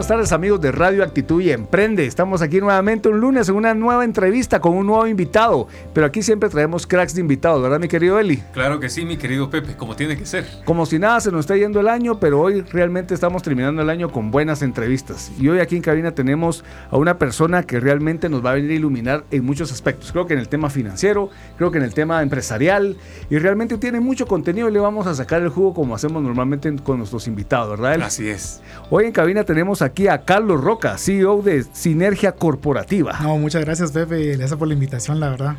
Buenas tardes amigos de Radio Actitud y Emprende. Estamos aquí nuevamente un lunes en una nueva entrevista con un nuevo invitado. Pero aquí siempre traemos cracks de invitados, ¿verdad mi querido Eli? Claro que sí, mi querido Pepe, como tiene que ser. Como si nada se nos está yendo el año, pero hoy realmente estamos terminando el año con buenas entrevistas. Y hoy aquí en cabina tenemos a una persona que realmente nos va a venir a iluminar en muchos aspectos. Creo que en el tema financiero, creo que en el tema empresarial. Y realmente tiene mucho contenido y le vamos a sacar el jugo como hacemos normalmente con nuestros invitados, ¿verdad? Eli? Así es. Hoy en cabina tenemos aquí a Carlos Roca, CEO de Sinergia Corporativa. No, muchas gracias Pepe, gracias por la invitación, la verdad.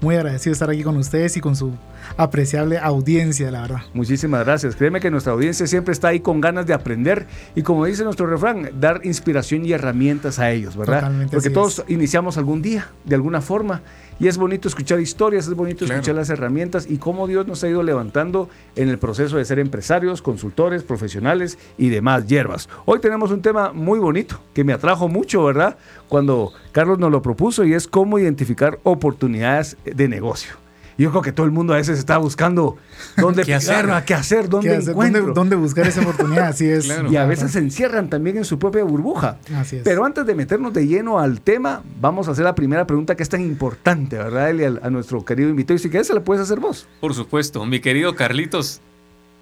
Muy agradecido de estar aquí con ustedes y con su apreciable audiencia, la verdad. Muchísimas gracias. Créeme que nuestra audiencia siempre está ahí con ganas de aprender y como dice nuestro refrán, dar inspiración y herramientas a ellos, ¿verdad? Totalmente Porque todos es. iniciamos algún día, de alguna forma, y es bonito escuchar historias, es bonito Claro. escuchar las herramientas y cómo Dios nos ha ido levantando en el proceso de ser empresarios, consultores, profesionales y demás hierbas. Hoy tenemos un tema muy bonito que me atrajo mucho, ¿verdad? Cuando Carlos nos lo propuso y es cómo identificar oportunidades de negocio. Yo creo que todo el mundo a veces está buscando dónde ¿Qué hacer? qué hacer, dónde ¿Qué hacer? encuentro. ¿Dónde, dónde buscar esa oportunidad? Así es. Claro. Y a veces se encierran también en su propia burbuja. Así es. Pero antes de meternos de lleno al tema, vamos a hacer la primera pregunta que es tan importante, ¿verdad, Eli? A, a nuestro querido invitado. Y si quieres, se la puedes hacer vos. Por supuesto, mi querido Carlitos,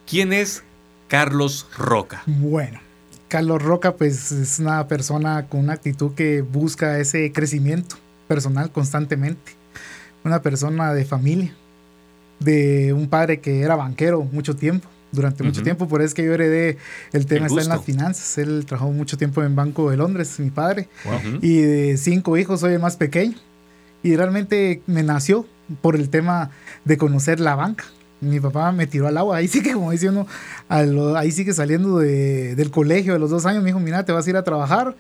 ¿quién es Carlos Roca? Bueno, Carlos Roca, pues es una persona con una actitud que busca ese crecimiento personal constantemente. Una persona de familia, de un padre que era banquero mucho tiempo, durante mucho tiempo, por eso es que yo heredé el tema El está en las finanzas. Él trabajó mucho tiempo en Banco de Londres, mi padre. Y de cinco hijos soy el más pequeño. Y realmente me nació por el tema de conocer la banca. Mi papá me tiró al agua. Ahí sí que, como dice uno, a lo- ahí sí que saliendo de- del colegio de los dos años, me dijo, mira, te vas a ir a trabajar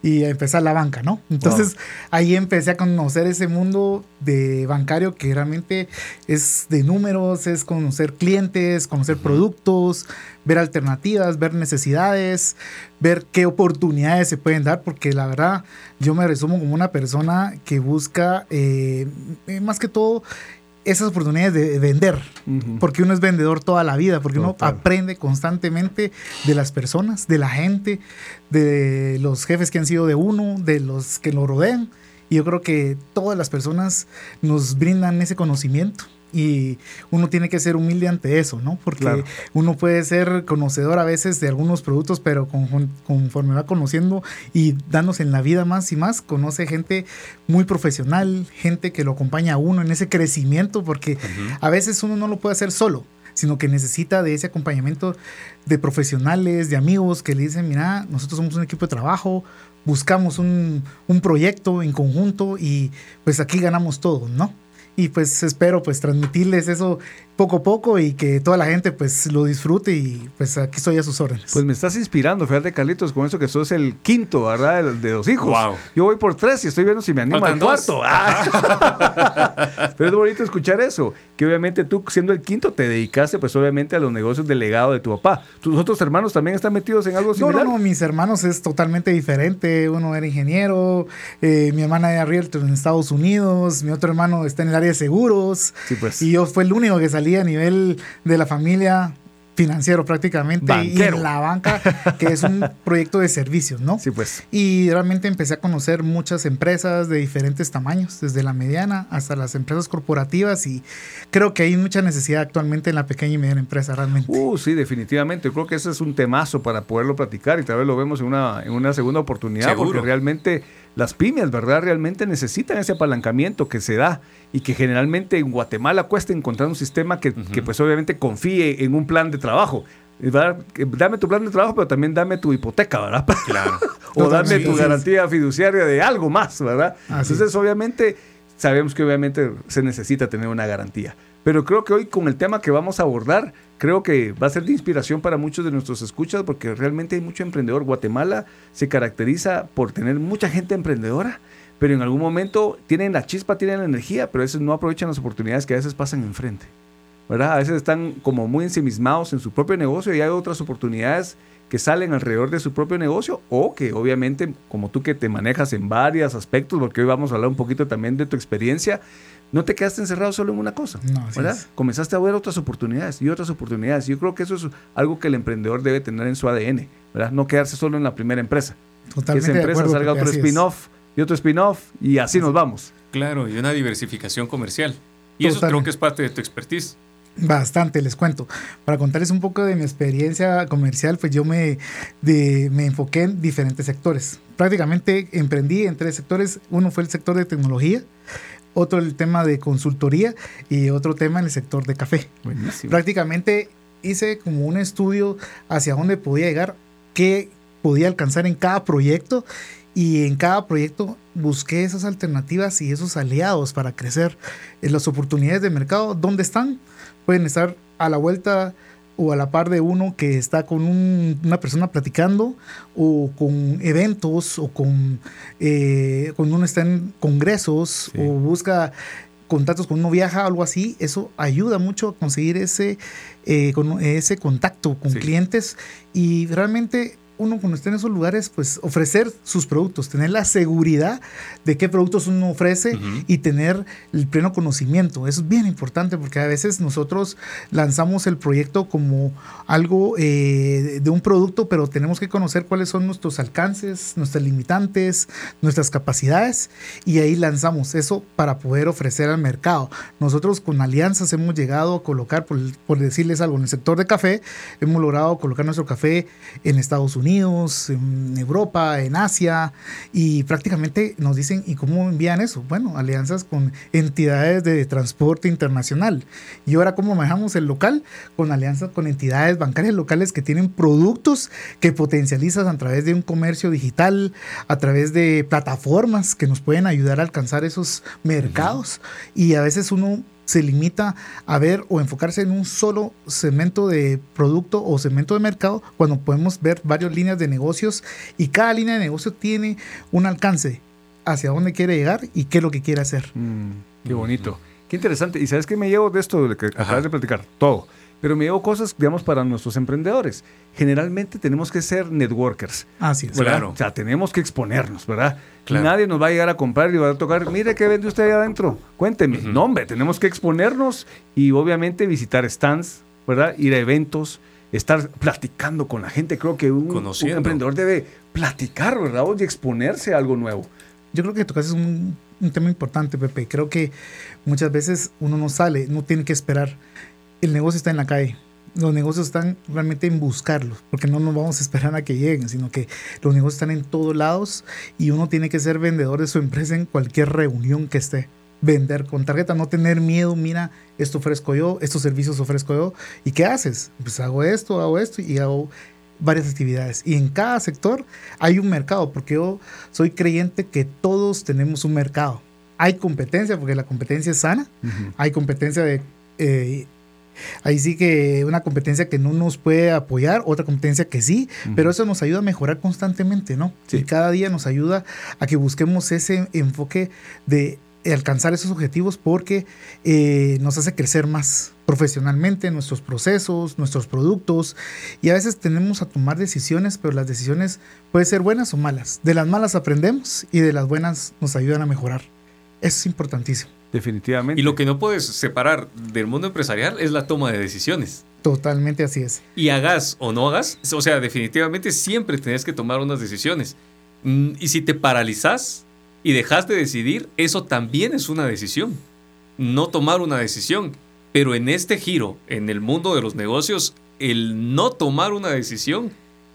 y a empezar la banca, ¿no? Entonces ahí empecé a conocer ese mundo de bancario que realmente es de números, es conocer clientes, conocer productos, ver alternativas, ver necesidades, ver qué oportunidades se pueden dar, porque la verdad yo me resumo como una persona que busca eh, más que todo esas oportunidades de vender, porque uno es vendedor toda la vida, porque uno aprende constantemente de las personas, de la gente, de los jefes que han sido de uno, de los que lo rodean. Y yo creo que todas las personas nos brindan ese conocimiento. Y uno tiene que ser humilde ante eso, ¿no? Porque Claro. uno puede ser conocedor a veces de algunos productos, pero con- conforme va conociendo y dándose en la vida más y más, conoce gente muy profesional, gente que lo acompaña a uno en ese crecimiento, porque a veces uno no lo puede hacer solo, sino que necesita de ese acompañamiento de profesionales, de amigos que le dicen, mira, nosotros somos un equipo de trabajo, buscamos un, un proyecto en conjunto y pues aquí ganamos todos, ¿no? Y pues espero pues transmitirles eso poco a poco y que toda la gente pues lo disfrute y pues aquí estoy a sus órdenes. Pues me estás inspirando, fíjate, Carlitos, con eso que sos el quinto, ¿verdad? De, de los hijos. Guau. Yo voy por tres y estoy viendo si me animo al cuarto. Ah. Pero es bonito escuchar eso, que obviamente tú, siendo el quinto, te dedicaste, pues obviamente, a los negocios del legado de tu papá. ¿Tus otros hermanos también están metidos en algo No, similar? no, no, mis hermanos es totalmente diferente. Uno era ingeniero, eh, mi hermana era realtor en Estados Unidos, mi otro hermano está en el área de seguros. Sí, pues. Y yo fue el único que a nivel de la familia financiero prácticamente y en la banca, que es un proyecto de servicios, ¿no? Sí, pues. Y realmente empecé a conocer muchas empresas de diferentes tamaños, desde la mediana hasta las empresas corporativas y creo que hay mucha necesidad actualmente en la pequeña y mediana empresa realmente. Uh, sí, definitivamente. Yo creo que ese es un temazo para poderlo platicar y tal vez lo vemos en una, en una segunda oportunidad Seguro. porque realmente las pymes, ¿verdad? Realmente necesitan ese apalancamiento que se da y que generalmente en Guatemala cuesta encontrar un sistema que, que, pues obviamente confíe en un plan de trabajo. Dame tu plan de trabajo, pero también dame tu hipoteca, ¿verdad? Claro. o dame tu garantía fiduciaria de algo más, ¿verdad? Así Entonces, obviamente, sabemos que obviamente se necesita tener una garantía. Pero creo que hoy con el tema que vamos a abordar, creo que va a ser de inspiración para muchos de nuestros escuchas porque realmente hay mucho emprendedor. Guatemala se caracteriza por tener mucha gente emprendedora, pero en algún momento tienen la chispa, tienen la energía, pero a veces no aprovechan las oportunidades que a veces pasan enfrente. ¿verdad? A veces están como muy ensimismados en su propio negocio y hay otras oportunidades que salen alrededor de su propio negocio o que obviamente, como tú que te manejas en varios aspectos, porque hoy vamos a hablar un poquito también de tu experiencia, no te quedaste encerrado solo en una cosa, No, así ¿verdad? es. Comenzaste a ver otras oportunidades y otras oportunidades. Yo creo que eso es algo que el emprendedor debe tener en su ADN, ¿verdad? No quedarse solo en la primera empresa. que Totalmente esa de empresa acuerdo, salga otro spin-off y otro spin-off y así nos vamos. Claro, y una diversificación comercial. Y eso creo que es parte de tu expertise. Bastante, les cuento. Para contarles un poco de mi experiencia comercial, pues yo me, de- me enfoqué en diferentes sectores. Prácticamente emprendí en tres sectores. Uno fue el sector de tecnología, otro el tema de consultoría y otro tema en el sector de café. Buenísimo. Prácticamente hice como un estudio hacia dónde podía llegar, qué podía alcanzar en cada proyecto y en cada proyecto busqué esas alternativas y esos aliados para crecer. En las oportunidades de mercado, ¿dónde están? Pueden estar a la vuelta o a la par de uno que está con un- una persona platicando o con eventos o con eh, cuando uno está en congresos Sí. o busca contactos cuando uno viaja algo así, eso ayuda mucho a conseguir ese, eh, con- ese contacto con Sí. clientes y realmente uno cuando está en esos lugares, pues ofrecer sus productos, tener la seguridad de qué productos uno ofrece Ujú. y tener el pleno conocimiento. Eso es bien importante porque a veces nosotros lanzamos el proyecto como algo eh, de un producto, pero tenemos que conocer cuáles son nuestros alcances, nuestras limitantes, nuestras capacidades y ahí lanzamos eso para poder ofrecer al mercado. Nosotros con alianzas hemos llegado a colocar, por, por decirles algo, en el sector de café, hemos logrado colocar nuestro café en Estados Unidos, en Europa, en Asia y prácticamente nos dicen, ¿y cómo envían eso? Bueno, alianzas con entidades de transporte internacional. Y ahora, ¿cómo manejamos el local? Con alianzas con entidades bancarias locales que tienen productos que potencializan a través de un comercio digital, a través de plataformas que nos pueden ayudar a alcanzar esos mercados. Y a veces uno se limita a ver o enfocarse en un solo segmento de producto o segmento de mercado cuando podemos ver varias líneas de negocios y cada línea de negocio tiene un alcance hacia dónde quiere llegar y qué es lo que quiere hacer. Mm, qué bonito. Qué interesante. ¿Y sabes qué me llevo de esto de que Ajá. acabas de platicar? Todo. Pero me llevo cosas, digamos, para nuestros emprendedores. Generalmente tenemos que ser networkers. Así es. ¿verdad? Claro. O sea, tenemos que exponernos, ¿verdad? Claro. Nadie nos va a llegar a comprar y va a tocar, mire qué vende usted ahí adentro, cuénteme. Ujú. No, hombre, tenemos que exponernos y obviamente visitar stands, ¿verdad? Ir a eventos, estar platicando con la gente. Creo que un, un emprendedor debe platicar, ¿verdad? Y exponerse a algo nuevo. Yo creo que tocaste un, un tema importante, Pepe. Creo que muchas veces uno no sale, no tiene que esperar. El negocio está en la calle. Los negocios están realmente en buscarlos, porque no nos vamos a esperar a que lleguen, sino que los negocios están en todos lados y uno tiene que ser vendedor de su empresa en cualquier reunión que esté. Vender con tarjeta, no tener miedo, mira, esto ofrezco yo, estos servicios ofrezco yo. ¿Y qué haces? Pues hago esto, hago esto y hago varias actividades. Y en cada sector hay un mercado, porque yo soy creyente que todos tenemos un mercado. Hay competencia, porque la competencia es sana. Hay competencia de... eh, ahí sí que una competencia que no nos puede apoyar, otra competencia que sí, pero eso nos ayuda a mejorar constantemente, ¿no? Sí. Y cada día nos ayuda a que busquemos ese enfoque de alcanzar esos objetivos porque eh, nos hace crecer más profesionalmente nuestros procesos, nuestros productos y a veces tenemos a tomar decisiones, pero las decisiones pueden ser buenas o malas. De las malas aprendemos y de las buenas nos ayudan a mejorar. Eso es importantísimo. Definitivamente. Y lo que no puedes separar del mundo empresarial es la toma de decisiones. Totalmente así es. Y hagas o no hagas, o sea, definitivamente siempre tenés que tomar unas decisiones. Mm, Y si te paralizas y dejas de decidir, eso también es una decisión. No tomar una decisión. Pero en este giro, en el mundo de los negocios, el no tomar una decisión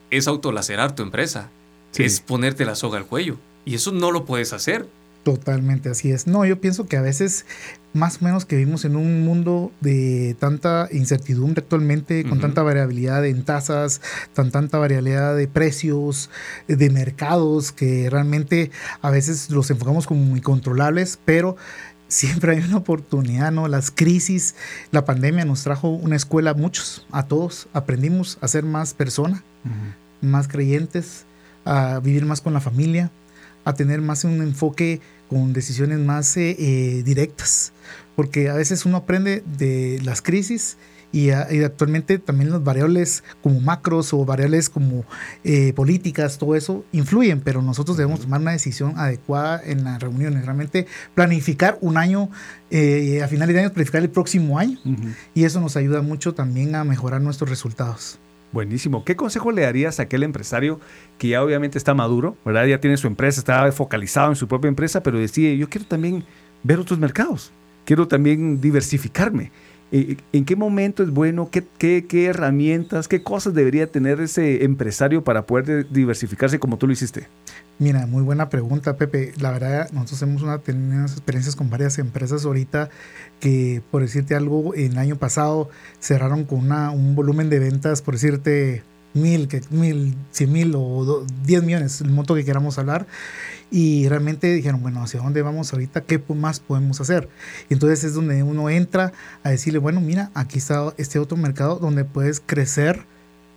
es autolacerar tu empresa. Sí. Es ponerte la soga al cuello. Y eso no lo puedes hacer. Totalmente así es. No, yo pienso que a veces, más o menos que vivimos en un mundo de tanta incertidumbre actualmente, con tanta variabilidad en tasas, tan tanta variabilidad de precios, de mercados, que realmente a veces los enfocamos como incontrolables, pero siempre hay una oportunidad, ¿no? Las crisis, la pandemia nos trajo una escuela a muchos, a todos. Aprendimos a ser más persona, más creyentes, a vivir más con la familia, a tener más un enfoque con decisiones más eh, eh, directas, porque a veces uno aprende de las crisis y, actualmente también las variables como macros o variables como eh, políticas, todo eso influyen, pero nosotros debemos tomar una decisión adecuada en las reuniones, realmente planificar un año, a finales de año, planificar el próximo año y eso nos ayuda mucho también a mejorar nuestros resultados. Buenísimo. ¿Qué consejo le darías a aquel empresario que ya obviamente está maduro, ¿verdad? Ya tiene su empresa, está focalizado en su propia empresa, pero decide, yo quiero también ver otros mercados, quiero también diversificarme. Eh, ¿En qué momento es bueno? ¿Qué, qué, herramientas, qué cosas debería tener ese empresario para poder diversificarse como tú lo hiciste? Mira, muy buena pregunta, Pepe. La verdad, nosotros hemos una, tenido unas experiencias con varias empresas ahorita que, por decirte algo, en el año pasado cerraron con una, un volumen de ventas, por decirte, mil, que, mil, cien mil o diez millones, el monto que queramos hablar. Y realmente dijeron, bueno, ¿hacia dónde vamos ahorita? ¿Qué más podemos hacer? Y entonces es donde uno entra a decirle, bueno, mira, aquí está este otro mercado donde puedes crecer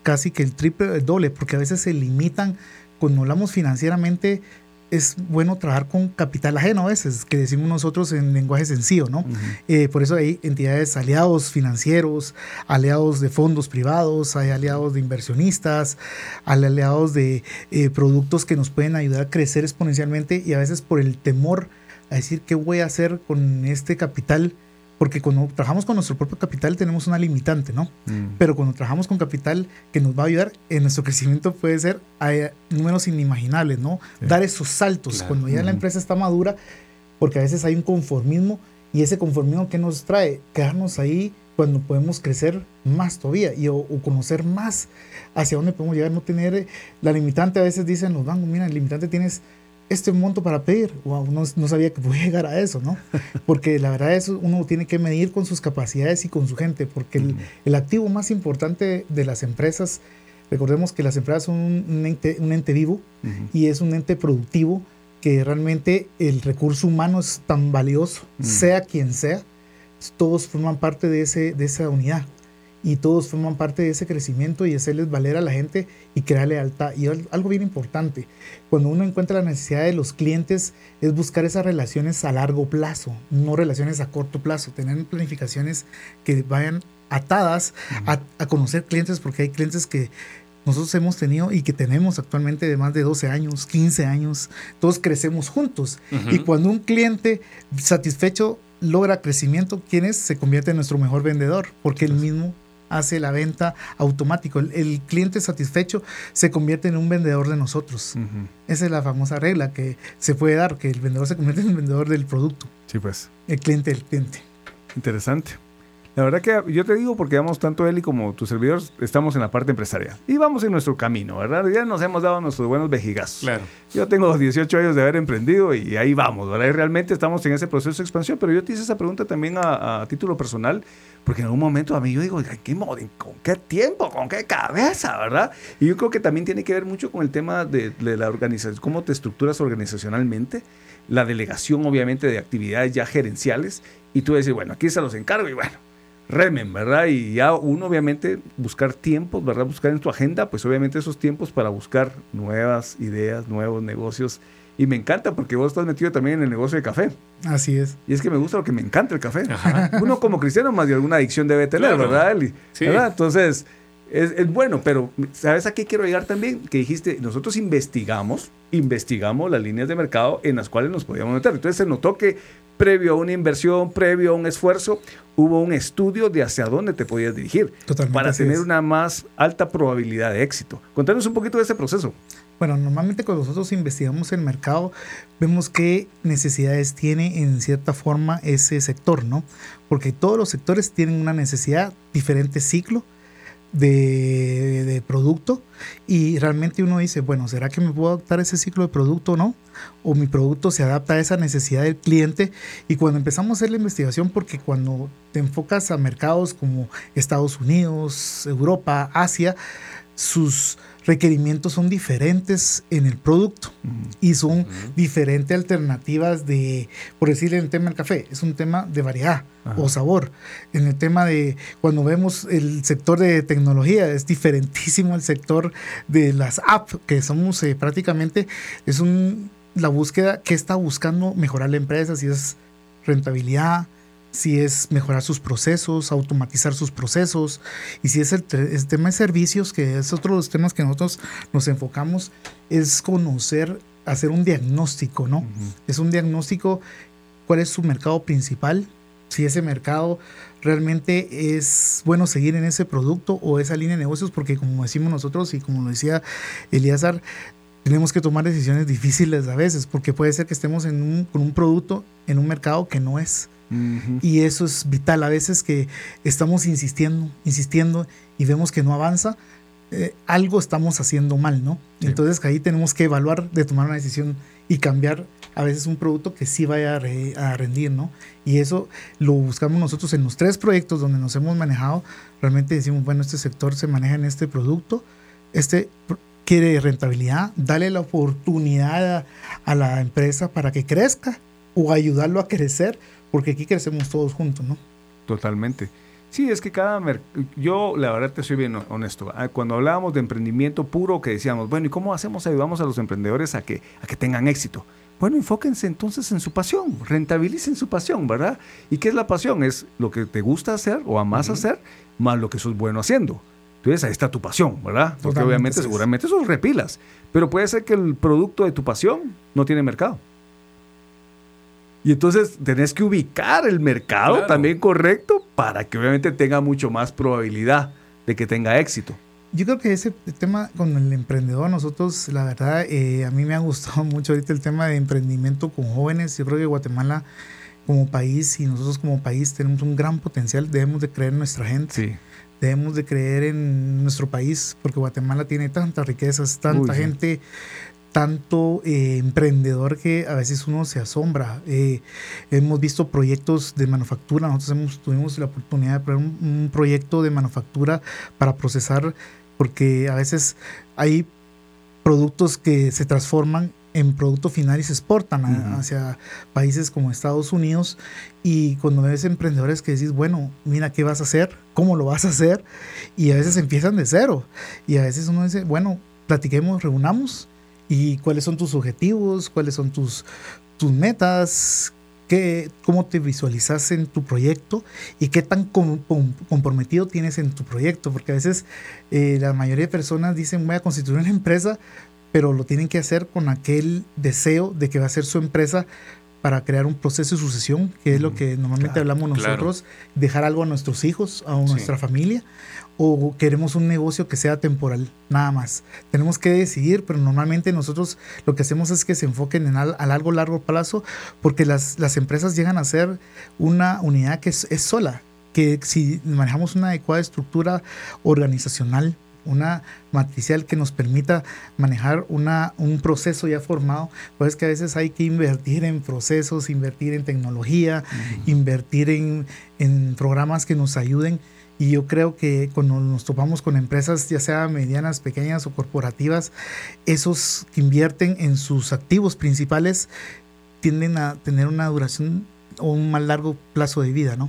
casi que el triple, el doble, porque a veces se limitan cuando hablamos financieramente, es bueno trabajar con capital ajeno a veces, que decimos nosotros en lenguaje sencillo, ¿no? Eh, por eso hay entidades aliados financieros, aliados de fondos privados, hay aliados de inversionistas, hay aliados de eh, productos que nos pueden ayudar a crecer exponencialmente y a veces por el temor a decir qué voy a hacer con este capital porque cuando trabajamos con nuestro propio capital tenemos una limitante, ¿no? Mm. Pero cuando trabajamos con capital que nos va a ayudar en nuestro crecimiento puede ser a números inimaginables, ¿no? Dar esos saltos cuando ya la empresa está madura, porque a veces hay un conformismo y ese conformismo que nos trae quedarnos ahí cuando podemos crecer más todavía y o, conocer más hacia dónde podemos llegar, no tener la limitante a veces dicen los bancos, mira, el limitante tienes este monto para pedir. Wow, no, no, sabía que podía llegar a eso, ¿no? Porque la verdad es uno tiene que medir con sus capacidades y con su gente, porque el, el activo más importante de las empresas, recordemos que las empresas son un ente, un ente vivo y es un ente productivo que realmente el recurso humano es tan valioso, sea quien sea, todos forman parte de, ese, de esa unidad y todos forman parte de ese crecimiento y hacerles valer a la gente y crear lealtad. Y algo bien importante, cuando uno encuentra la necesidad de los clientes es buscar esas relaciones a largo plazo, no relaciones a corto plazo, tener planificaciones que vayan atadas a, conocer clientes porque hay clientes que nosotros hemos tenido y que tenemos actualmente de más de 12 años, 15 años, todos crecemos juntos. Y cuando un cliente satisfecho logra crecimiento, ¿quién es? Se convierte en nuestro mejor vendedor, porque él mismo hace la venta automático. El, cliente satisfecho se convierte en un vendedor de nosotros. Esa es la famosa regla que se puede dar, que el vendedor se convierte en el vendedor del producto. Sí, pues. El cliente del cliente. Interesante. La verdad que yo te digo porque vamos tanto él y como tu servidor estamos en la parte empresarial y vamos en nuestro camino, ¿verdad? Ya nos hemos dado nuestros buenos vejigazos. Claro. Yo tengo 18 años de haber emprendido y ahí vamos, ¿verdad? Y realmente estamos en ese proceso de expansión, pero yo te hice esa pregunta también a, título personal porque en algún momento a mí yo digo, ¿qué ¿con qué tiempo? ¿Con qué cabeza? ¿Verdad? Y yo creo que también tiene que ver mucho con el tema de, de la organización, cómo te estructuras organizacionalmente, la delegación obviamente de actividades ya gerenciales y tú decir, bueno, aquí se los encargo y bueno, remen, ¿verdad? Y ya uno obviamente buscar tiempos, ¿verdad? Buscar en tu agenda, pues obviamente esos tiempos para buscar nuevas ideas, nuevos negocios. Y me encanta porque vos estás metido también en el negocio de café. Así es. Y es que me gusta lo que me encanta el café. Uno como cristiano más de alguna adicción debe tener, ¿verdad, Sí. ¿verdad? Entonces, es, es, bueno, pero ¿sabes a qué quiero llegar también? Que dijiste, nosotros investigamos, investigamos las líneas de mercado en las cuales nos podíamos meter. Entonces se notó que previo a una inversión, previo a un esfuerzo, hubo un estudio de hacia dónde te podías dirigir para tener una más alta probabilidad de éxito. Contanos un poquito de ese proceso. Bueno, normalmente cuando nosotros investigamos el mercado, vemos qué necesidades tiene en cierta forma ese sector, ¿no? Porque todos los sectores tienen una necesidad, diferente ciclo, de, producto y realmente uno dice, bueno, ¿será que me puedo adaptar a ese ciclo de producto o no? O mi producto se adapta a esa necesidad del cliente. Y cuando empezamos a hacer la investigación, porque cuando te enfocas a mercados como Estados Unidos, Europa, Asia, sus requerimientos son diferentes en el producto y son diferentes alternativas de, por decir en el tema del café, es un tema de variedad o sabor. En el tema de, cuando vemos el sector de tecnología, es diferentísimo el sector de las apps, que somos eh, prácticamente, es un la búsqueda, ¿qué está buscando mejorar la empresa? Si es rentabilidad, si es mejorar sus procesos, automatizar sus procesos, y si es el, el tema de servicios, que es otro de los temas que nosotros nos enfocamos, es conocer, hacer un diagnóstico, ¿no? Es un diagnóstico, cuál es su mercado principal, si ese mercado realmente es bueno seguir en ese producto o esa línea de negocios, porque como decimos nosotros y como lo decía Elíazar, tenemos que tomar decisiones difíciles a veces, porque puede ser que estemos en un, con un producto en un mercado que no es. Y eso es vital. A veces que estamos insistiendo, insistiendo y vemos que no avanza, eh, algo estamos haciendo mal, ¿no? Sí. Entonces ahí tenemos que evaluar de tomar una decisión y cambiar a veces un producto que sí vaya a, re- a rendir, ¿no? Y eso lo buscamos nosotros en los tres proyectos donde nos hemos manejado. Realmente decimos, bueno, este sector se maneja en este producto, este quiere rentabilidad, dale la oportunidad a, a la empresa para que crezca o ayudarlo a crecer, porque aquí crecemos todos juntos, ¿no? Totalmente. Sí, es que cada... Yo, la verdad, te soy bien honesto. Ah, Cuando hablábamos de emprendimiento puro, que decíamos, bueno, ¿y cómo hacemos? Ayudamos a los emprendedores a que, a que tengan éxito. Bueno, enfóquense entonces en su pasión, rentabilicen su pasión, ¿verdad? ¿Y qué es la pasión? Es lo que te gusta hacer o amas hacer, más lo que sos bueno haciendo. Entonces ahí está tu pasión, ¿verdad? Porque Totalmente, obviamente, es. seguramente sos repilas. Pero puede ser que el producto de tu pasión no tiene mercado. Y entonces tenés que ubicar el mercado Claro. también correcto para que obviamente tenga mucho más probabilidad de que tenga éxito. Yo creo que ese tema con el emprendedor, nosotros, la verdad, eh, a mí me ha gustado mucho ahorita el tema de emprendimiento con jóvenes. Yo creo que Guatemala como país y nosotros como país tenemos un gran potencial. Debemos de creer en nuestra gente, Sí. debemos de creer en nuestro país, porque Guatemala tiene tantas riquezas, tanta Uy, sí. gente, tanto eh, emprendedor que a veces uno se asombra. Eh, hemos visto proyectos de manufactura, nosotros hemos, tuvimos la oportunidad de poner un, un proyecto de manufactura para procesar, porque a veces hay productos que se transforman en producto final y se exportan a- Ujú. hacia países como Estados Unidos y cuando ves emprendedores que decís, bueno, mira, ¿qué vas a hacer? ¿Cómo lo vas a hacer? Y a veces empiezan de cero y a veces uno dice, bueno, platiquemos, reunamos y cuáles son tus objetivos, cuáles son tus, tus metas, qué, cómo te visualizas en tu proyecto y qué tan com- com- comprometido tienes en tu proyecto, porque a veces eh, la mayoría de personas dicen voy a constituir una empresa, pero lo tienen que hacer con aquel deseo de que va a ser su empresa para crear un proceso de sucesión, que es lo que normalmente claro, hablamos claro. nosotros, dejar algo a nuestros hijos, a Sí. nuestra familia, o queremos un negocio que sea temporal, nada más. Tenemos que decidir, pero normalmente nosotros lo que hacemos es que se enfoquen en al- a largo, largo plazo, porque las, las empresas llegan a ser una unidad que es, es sola, que si manejamos una adecuada estructura organizacional, una matricial que nos permita manejar una, un proceso ya formado, pues que a veces hay que invertir en procesos, invertir en tecnología, invertir en, en programas que nos ayuden. Y yo creo que cuando nos topamos con empresas, ya sea medianas, pequeñas o corporativas, esos que invierten en sus activos principales tienden a tener una duración o un más largo plazo de vida, ¿no?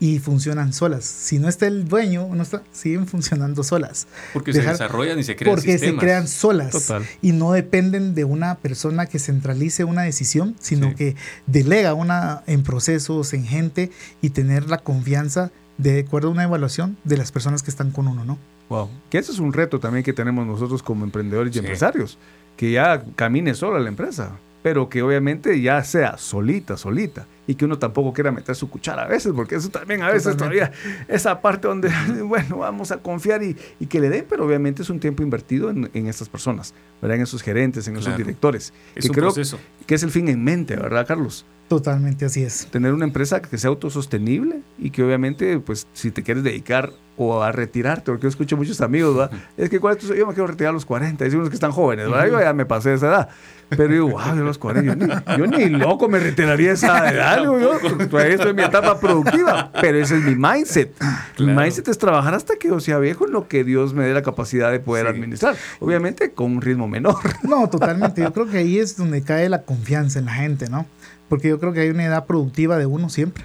Y funcionan solas. Si no está el dueño, no está, siguen funcionando solas. Porque Dejar- se desarrollan y se crean Porque sistemas. se crean solas Total. y no dependen de una persona que centralice una decisión, sino Sí. que delega una en procesos, en gente y tener la confianza de acuerdo a una evaluación de las personas que están con uno, ¿no? Wow. Que ese es un reto también que tenemos nosotros como emprendedores y Sí. empresarios. Que ya camine sola la empresa, pero que obviamente ya sea solita, solita. Y que uno tampoco quiera meter su cuchara a veces, porque eso también a veces Totalmente. todavía, esa parte donde, bueno, vamos a confiar y, y que le den, pero obviamente es un tiempo invertido en, en estas personas, ¿verdad? En esos gerentes, en esos Claro. directores. Es que un creo proceso. que es el fin en mente, ¿verdad, Carlos? Totalmente así es. tener una empresa que sea autosostenible y que obviamente, pues, si te quieres dedicar o a retirarte, porque yo escucho muchos amigos, ¿verdad? Es que ¿cuál es tu- yo me quiero retirar a los 40, dicen unos que están jóvenes, ¿verdad? Yo ya me pasé de esa edad. Pero yo, wow, yo a los 40, yo ni, yo ni loco me retiraría a esa edad, yo, todavía estoy en mi etapa productiva, pero ese es mi mindset. Mi mindset es trabajar hasta que yo sea viejo en lo que Dios me dé la capacidad de poder Sí. administrar, obviamente con un ritmo menor. No, totalmente. Yo creo que ahí es donde cae la confianza en la gente, ¿no? Porque yo creo que hay una edad productiva de uno siempre.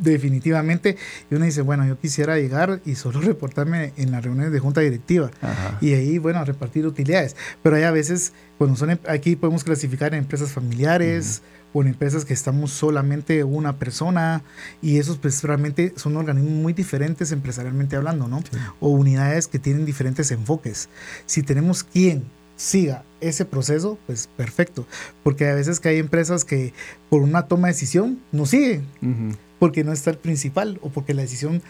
definitivamente. Y uno dice, bueno, yo quisiera llegar y solo reportarme en las reuniones de junta directiva. Ajá. Y ahí, bueno, repartir utilidades. Pero hay a veces, cuando son, em- aquí podemos clasificar en empresas familiares o en empresas que estamos solamente una persona. Y esos, pues, realmente son organismos muy diferentes empresarialmente hablando, ¿no? O unidades que tienen diferentes enfoques. Si tenemos quien siga ese proceso, pues perfecto. Porque a veces que hay empresas que por una toma de decisión no siguen Ujú. porque no está el principal o porque la decisión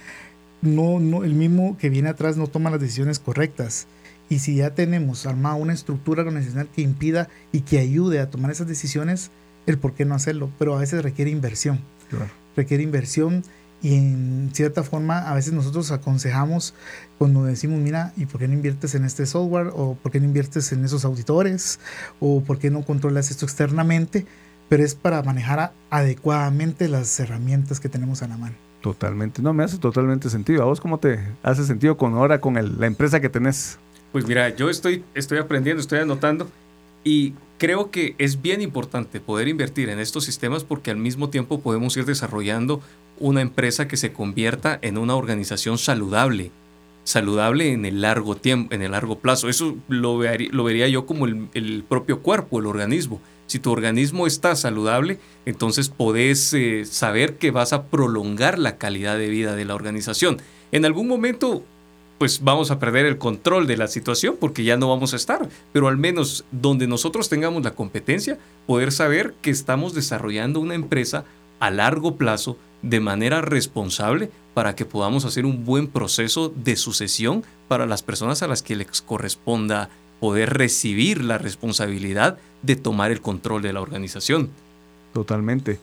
no, no el mismo que viene atrás no toma las decisiones correctas. Y si ya tenemos armada una estructura organizacional que impida y que ayude a tomar esas decisiones, el por qué no hacerlo. Pero a veces requiere inversión. Claro. Requiere inversión y en cierta forma a veces nosotros aconsejamos cuando decimos, mira, ¿y por qué no inviertes en este software? ¿O por qué no inviertes en esos auditores? ¿O por qué no controlas esto externamente? Pero es para manejar adecuadamente las herramientas que tenemos a la mano. Totalmente. No, me hace totalmente sentido. ¿A vos cómo te hace sentido con ahora con el- la empresa que tenés? Pues mira, yo estoy, estoy aprendiendo, estoy anotando y creo que es bien importante poder invertir en estos sistemas porque al mismo tiempo podemos ir desarrollando una empresa que se convierta en una organización saludable, saludable en el largo tiempo, en el largo plazo. Eso lo, verí- lo vería yo como el, el propio cuerpo, el organismo. Si tu organismo está saludable, entonces podés eh, saber que vas a prolongar la calidad de vida de la organización. En algún momento pues vamos a perder el control de la situación porque ya no vamos a estar. Pero al menos donde nosotros tengamos la competencia, poder saber que estamos desarrollando una empresa a largo plazo de manera responsable para que podamos hacer un buen proceso de sucesión para las personas a las que les corresponda poder recibir la responsabilidad de tomar el control de la organización. Totalmente.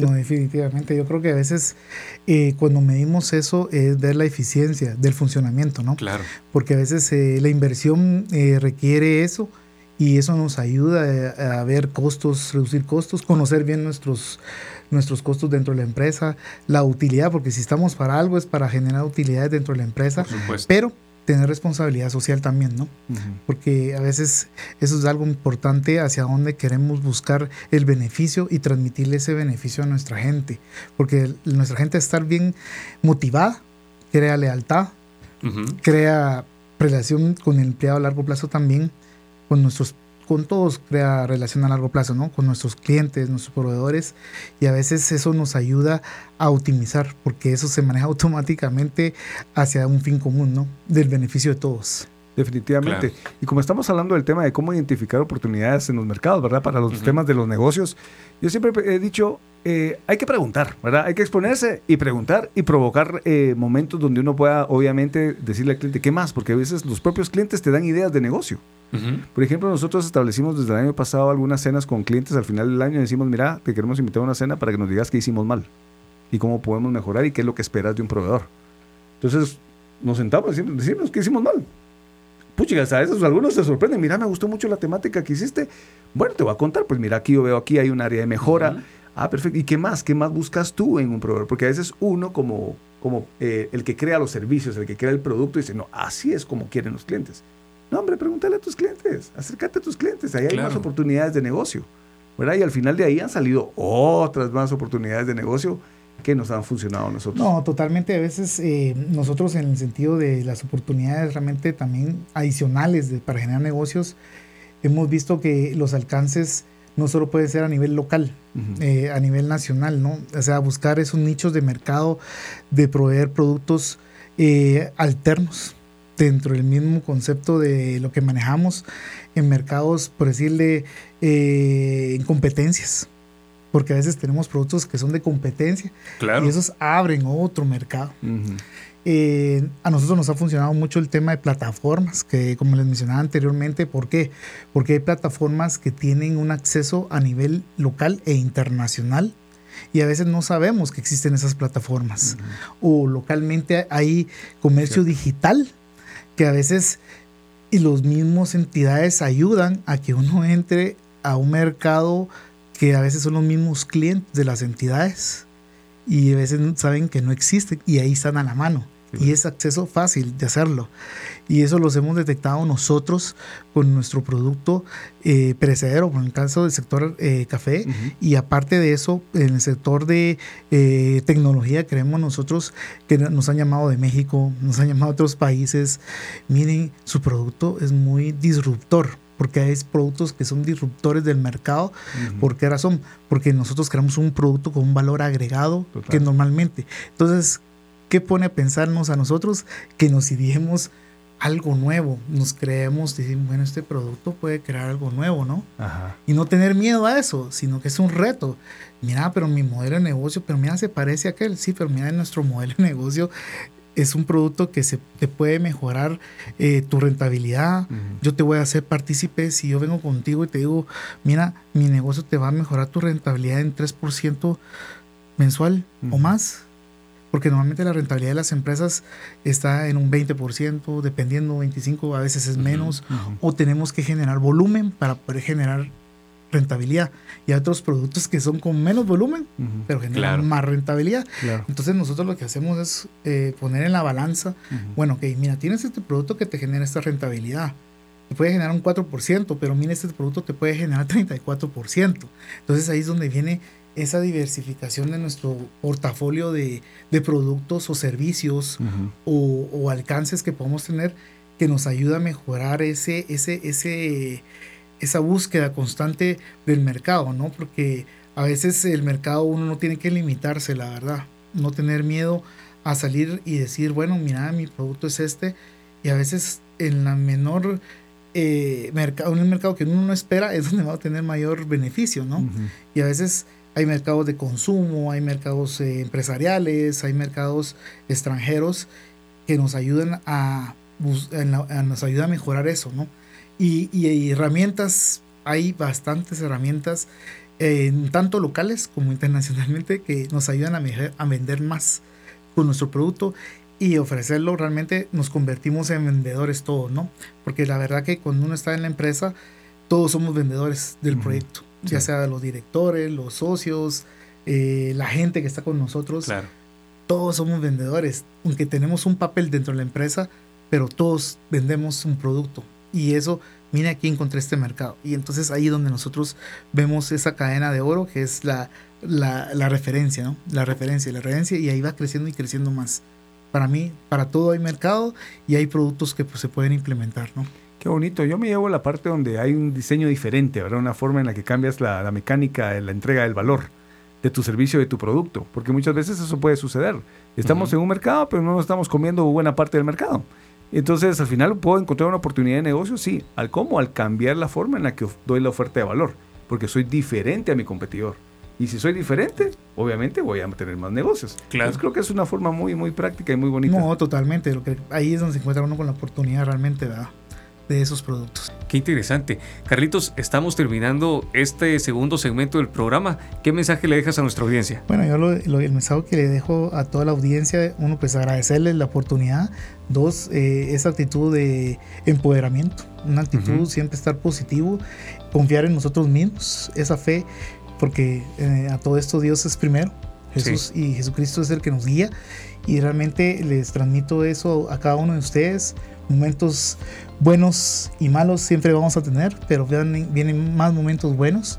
No, definitivamente. Yo creo que a veces eh, cuando medimos eso es ver la eficiencia del funcionamiento, ¿no? Claro. Porque a veces eh, la inversión eh, requiere eso y eso nos ayuda eh, a, ver costos, reducir costos, conocer bien nuestros, nuestros costos dentro de la empresa, la utilidad, porque si estamos para algo es para generar utilidades dentro de la empresa, Por supuesto. pero tener responsabilidad social también, ¿no? Porque a veces eso es algo importante hacia donde queremos buscar el beneficio y transmitirle ese beneficio a nuestra gente, porque nuestra gente estar bien motivada, crea lealtad, crea relación con el empleado a largo plazo también, con nuestros con todos crea relación a largo plazo, ¿no? Con nuestros clientes, nuestros proveedores y a veces eso nos ayuda a optimizar porque eso se maneja automáticamente hacia un fin común, ¿no? Del beneficio de todos. Definitivamente. Y como estamos hablando del tema de cómo identificar oportunidades en los mercados, ¿verdad? Para los temas de los negocios, yo siempre he dicho, eh, hay que preguntar, ¿verdad? Hay que exponerse y preguntar y provocar eh, momentos donde uno pueda, obviamente, decirle al cliente, ¿qué más? Porque a veces los propios clientes te dan ideas de negocio. Por ejemplo, nosotros establecimos desde el año pasado algunas cenas con clientes al final del año y decimos, mira, te queremos invitar a una cena para que nos digas qué hicimos mal y cómo podemos mejorar y qué es lo que esperas de un proveedor. Entonces, nos sentamos y decimos, decimos qué hicimos mal. Puchiga, a veces algunos se sorprenden, mira, me gustó mucho la temática que hiciste. Bueno, te voy a contar, pues mira, aquí yo veo aquí hay un área de mejora. Ah, perfecto. ¿Y qué más? ¿Qué más buscas tú en un proveedor? Porque a veces uno como, como eh, el que crea los servicios, el que crea el producto, dice, no, así es como quieren los clientes. No, hombre, pregúntale a tus clientes, acércate a tus clientes, ahí hay más oportunidades de negocio. ¿verdad? Y al final de ahí han salido otras más oportunidades de negocio que nos han funcionado a nosotros. No, totalmente. A veces eh, nosotros en el sentido de las oportunidades realmente también adicionales de- para generar negocios, hemos visto que los alcances no solo pueden ser a nivel local, eh, a nivel nacional, ¿no? O sea, buscar esos nichos de mercado, de proveer productos eh, alternos dentro del mismo concepto de lo que manejamos en mercados, por decirle, eh, en competencias. Porque a veces tenemos productos que son de competencia Claro. y esos abren otro mercado. Ujú. Eh, a nosotros nos ha funcionado mucho el tema de plataformas, que como les mencionaba anteriormente, ¿por qué? Porque hay plataformas que tienen un acceso a nivel local e internacional y a veces no sabemos que existen esas plataformas. O localmente hay comercio digital que a veces y los mismos entidades ayudan a que uno entre a un mercado que a veces son los mismos clientes de las entidades y a veces saben que no existen y ahí están a la mano y es acceso fácil de hacerlo. Y eso los hemos detectado nosotros con nuestro producto eh, perecedero, en el caso del sector eh, café. Y aparte de eso, en el sector de eh, tecnología, creemos nosotros que nos han llamado de México, nos han llamado de otros países. Miren, su producto es muy disruptor porque hay productos que son disruptores del mercado. ¿Por qué razón? Porque nosotros creamos un producto con un valor agregado que normalmente. Entonces, ¿qué pone a pensarnos a nosotros que nos ideemos algo nuevo? Nos creemos, decimos, bueno, este producto puede crear algo nuevo, ¿no? Y no tener miedo a eso, sino que es un reto. Mira, pero mi modelo de negocio, pero mira, se parece a aquel. Sí, pero mira, nuestro modelo de negocio es un producto que se te puede mejorar eh, tu rentabilidad. Yo te voy a hacer partícipe si yo vengo contigo y te digo, mira, mi negocio te va a mejorar tu rentabilidad en 3% mensual o más. Porque normalmente la rentabilidad de las empresas está en un 20%, dependiendo, 25%, a veces es menos. O tenemos que generar volumen para poder generar rentabilidad. Y hay otros productos que son con menos volumen, pero generan más rentabilidad. Entonces nosotros lo que hacemos es eh, poner en la balanza, bueno, ok, mira, tienes este producto que te genera esta rentabilidad. Te puede generar un 4%, pero mira, este producto te puede generar 34%. Entonces ahí es donde viene esa diversificación de nuestro portafolio de, de productos o servicios o, o, alcances que podemos tener que nos ayuda a mejorar ese, ese, ese, esa búsqueda constante del mercado, ¿no? Porque a veces el mercado uno no tiene que limitarse, la verdad, no tener miedo a salir y decir, bueno, mira, mi producto es este, y a veces en la menor eh, mercado, en un mercado que uno no espera es donde va a tener mayor beneficio, ¿no? Y a veces hay mercados de consumo, hay mercados eh, empresariales, hay mercados extranjeros que nos ayudan a, a, nos ayuda a mejorar eso, ¿no? Y, herramientas, hay bastantes herramientas, eh, tanto locales como internacionalmente, que nos ayudan a, a vender más con nuestro producto y ofrecerlo realmente nos convertimos en vendedores todos, ¿no? Porque la verdad que cuando uno está en la empresa, todos somos vendedores del proyecto, ya sea los directores, los socios, eh, la gente que está con nosotros. Todos somos vendedores, aunque tenemos un papel dentro de la empresa, pero todos vendemos un producto. Y eso, mira aquí encontré este mercado. Y entonces ahí donde nosotros vemos esa cadena de oro que es la, la, referencia, ¿no? La referencia, la referencia y ahí va creciendo y creciendo más. Para mí, para todo hay mercado y hay productos que pues, se pueden implementar, ¿no? Qué bonito. Yo me llevo la parte donde hay un diseño diferente, ¿verdad? Una forma en la que cambias la, la mecánica, la entrega del valor de tu servicio, de tu producto, porque muchas veces eso puede suceder. Estamos en un mercado, pero no estamos comiendo buena parte del mercado. Entonces, al final, ¿puedo encontrar una oportunidad de negocio? Sí. ¿Al cómo? Al cambiar la forma en la que doy la oferta de valor, porque soy diferente a mi competidor. Y si soy diferente, obviamente voy a tener más negocios. Claro. Entonces, creo que es una forma muy, muy práctica y muy bonita. No, totalmente. Lo que, ahí es donde se encuentra uno con la oportunidad realmente, ¿verdad? De esos productos. Qué interesante. Carlitos, estamos terminando este segundo segmento del programa. ¿Qué mensaje le dejas a nuestra audiencia? Bueno, yo lo, el mensaje que le dejo a toda la audiencia, uno, pues agradecerles la oportunidad. Dos, eh, esa actitud de empoderamiento, una actitud siempre estar positivo, confiar en nosotros mismos, esa fe, porque eh, a todo esto Dios es primero. Jesús y Jesucristo es el que nos guía y realmente les transmito eso a cada uno de ustedes momentos buenos y malos siempre vamos a tener, pero vienen, vienen más momentos buenos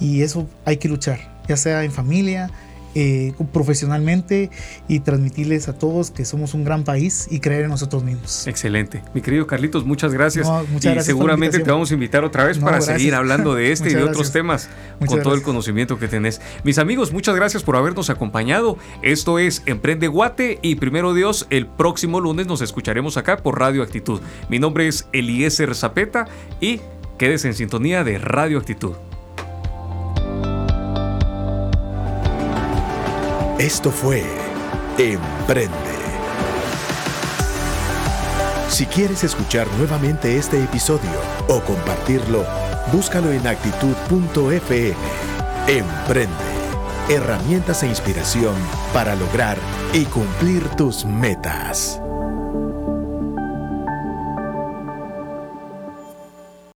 y eso hay que luchar, ya sea en familia, eh, profesionalmente y transmitirles a todos que somos un gran país y creer en nosotros mismos. Excelente. Mi querido Carlitos, muchas gracias. y seguramente te vamos a invitar otra vez para seguir hablando de este y de otros temas con todo el conocimiento que tenés. Mis amigos, muchas gracias por habernos acompañado. Esto es Emprende Guate y primero Dios, el próximo lunes nos escucharemos acá por Radio Actitud. Mi nombre es Eliezer Zapeta y quedes en sintonía de Radio Actitud. Esto fue Emprende. Si quieres escuchar nuevamente este episodio o compartirlo, búscalo en actitud.fm. Emprende. Herramientas e inspiración para lograr y cumplir tus metas.